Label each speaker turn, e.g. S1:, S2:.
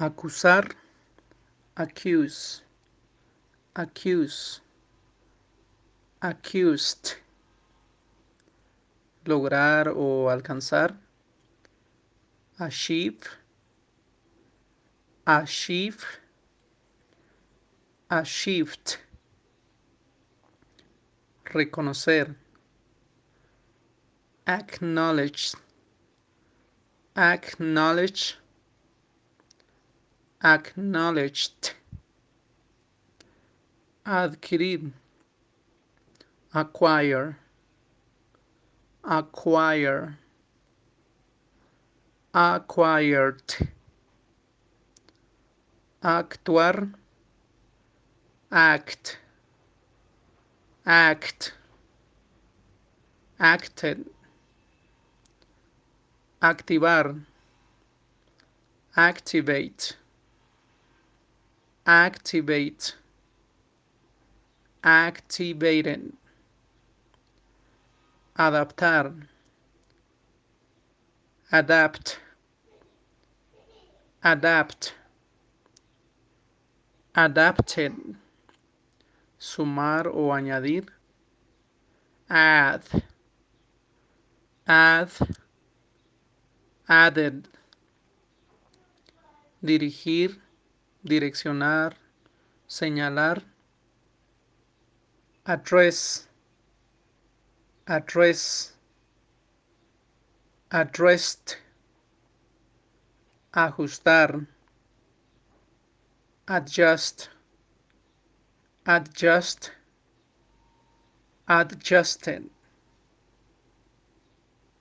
S1: acusar, accuse, accuse, accused, lograr o alcanzar, achieve, achieve, achieved, reconocer, acknowledge, acknowledge, acknowledged, adquirir, acquire, acquire, acquired, actuar, act, act, acted, activar, activate, activate, activated, adaptar, adapt, adapt, adapted, sumar o añadir, add, add, added, dirigir, direccionar, señalar, address, address, addressed, ajustar, adjust, adjust, adjusted,